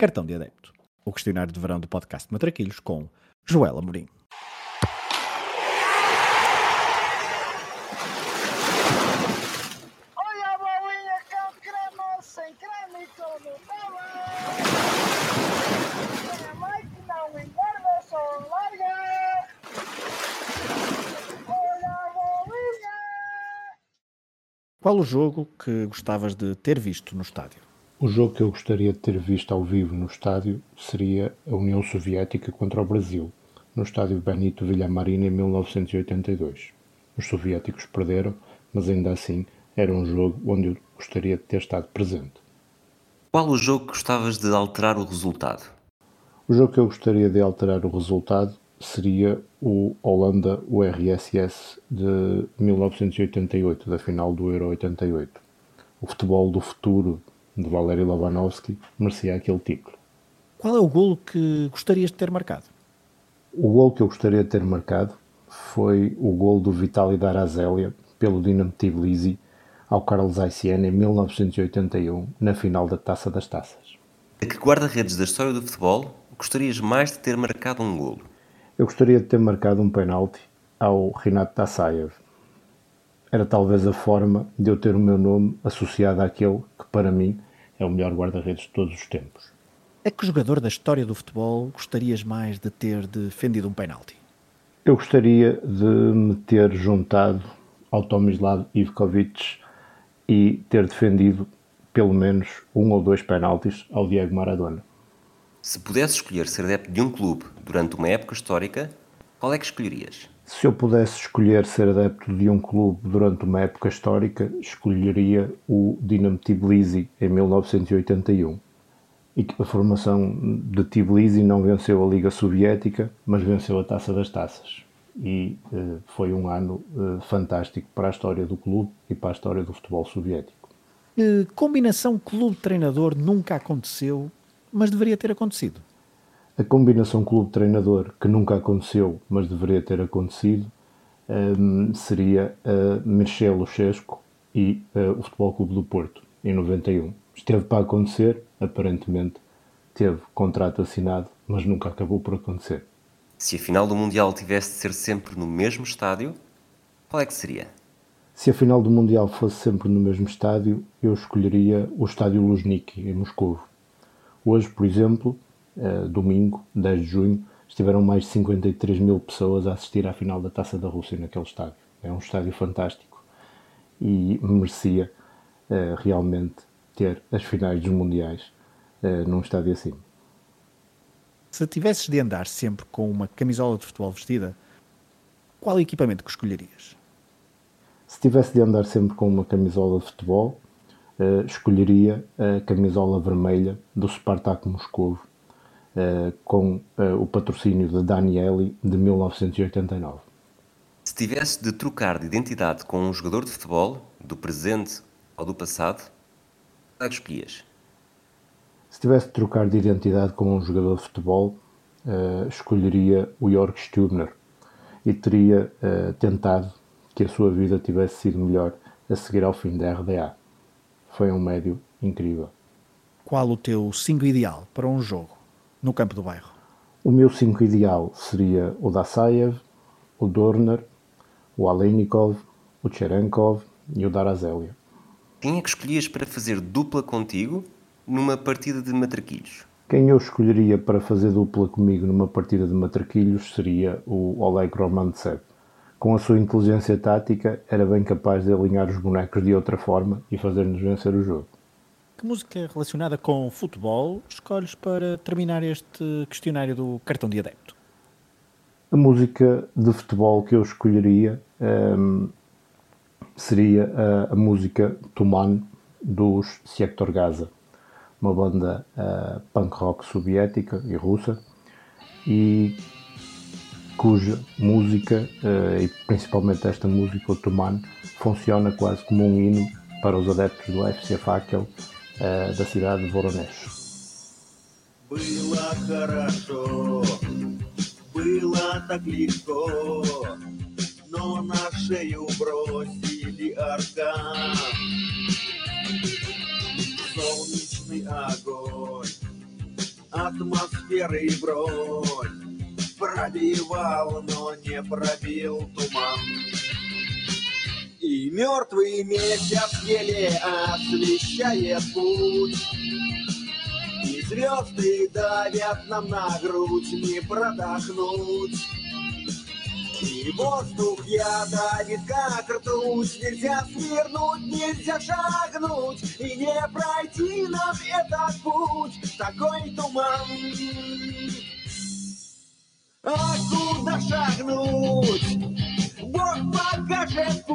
Cartão de Adepto, o questionário de verão do podcast Matraquilhos com Joela bolinha. Qual o jogo que gostavas de ter visto no estádio? O jogo que eu gostaria de ter visto ao vivo no estádio seria a União Soviética contra o Brasil, no estádio Benito Villamarín em 1982. Os soviéticos perderam, mas ainda assim era um jogo onde eu gostaria de ter estado presente. Qual o jogo que gostavas de alterar o resultado? O jogo que eu gostaria de alterar o resultado seria o Holanda-URSS de 1988, da final do Euro 88. O futebol do futuro de Valery Lobanovsky merecia aquele título. Qual é o golo que gostarias de ter marcado? O gol que eu gostaria de ter marcado foi o gol do Vitaly Darazelia pelo Dinamo Tbilisi ao Carlos Aiciano em 1981, na final da Taça das Taças. A que guarda-redes da história do futebol gostarias mais de ter marcado um golo? Eu gostaria de ter marcado um penalti ao Renato Tassaev. Era talvez a forma de eu ter o meu nome associado àquele que, para mim, é o melhor guarda-redes de todos os tempos. A que jogador da história do futebol gostarias mais de ter defendido um penalti? Eu gostaria de me ter juntado ao Tomislav Ivkovic e ter defendido pelo menos um ou dois penaltis ao Diego Maradona. Se pudesse escolher ser adepto de um clube durante uma época histórica, qual é que escolherias? Se eu pudesse escolher ser adepto de um clube durante uma época histórica, escolheria o Dinamo Tbilisi em 1981. E a formação de Tbilisi não venceu a Liga Soviética, mas venceu a Taça das Taças. E eh, foi um ano eh, fantástico para a história do clube e para a história do futebol soviético. Que combinação clube-treinador nunca aconteceu, mas deveria ter acontecido? A combinação clube-treinador, que nunca aconteceu, mas deveria ter acontecido, um, seria uh, Mircea Luchesco e uh, o Futebol Clube do Porto, em 91. Esteve para acontecer, aparentemente teve contrato assinado, mas nunca acabou por acontecer. Se a final do Mundial tivesse de ser sempre no mesmo estádio, qual é que seria? Se a final do Mundial fosse sempre no mesmo estádio, eu escolheria o Estádio Luzhniki, em Moscou. Hoje, por exemplo, uh, domingo, 10 de junho, estiveram mais de 53 mil pessoas a assistir à final da Taça da Rússia naquele estádio. É um estádio fantástico e merecia uh, realmente ter as finais dos Mundiais uh, num estádio assim. Se tivesses de andar sempre com uma camisola de futebol vestida, qual equipamento que escolherias? Se tivesse de andar sempre com uma camisola de futebol, uh, escolheria a camisola vermelha do Spartak Moscovo, uh, com uh, o patrocínio de Danieli de 1989. Se tivesse de trocar de identidade com um jogador de futebol, do presente ou do passado, qual é que escolhias? Se tivesse de trocar de identidade com um jogador de futebol, escolheria o Jörg Stürmer e teria tentado que a sua vida tivesse sido melhor a seguir ao fim da RDA. Foi um médio incrível. Qual o teu 5 ideal para um jogo no campo do bairro? O meu 5 ideal seria o Dasaev, o Dorner, o Aleinikov, o Cherenkov e o Darazelia. Quem é que escolhias para fazer dupla contigo numa partida de matraquilhos? Quem eu escolheria para fazer dupla comigo numa partida de matraquilhos seria o Oleg Romantsev com a sua inteligência tática, era bem capaz de alinhar os bonecos de outra forma e fazer-nos vencer o jogo. Que música relacionada com futebol escolhes para terminar este questionário do cartão de adepto? A música de futebol que eu escolheria um, seria a, a, música Tuman dos Sektor Gaza, uma banda uh, punk rock soviética e russa, e cuja música, uh, e principalmente esta música otomana, funciona quase como um hino para os adeptos do FC Fakel uh, da cidade de Voronezh. Было хорошо, было так легко, но на шею бросили аркан. Солнечный огонь атмосферы бронь Пробивал, но не пробил туман И мертвый месяц еле освещает путь. И звезды давят нам на грудь, не продохнуть. И воздух я давит как ртуть. Нельзя свернуть, нельзя шагнуть. И не пройти нам этот путь. Такой туман. А куда шагнуть? Бог покажет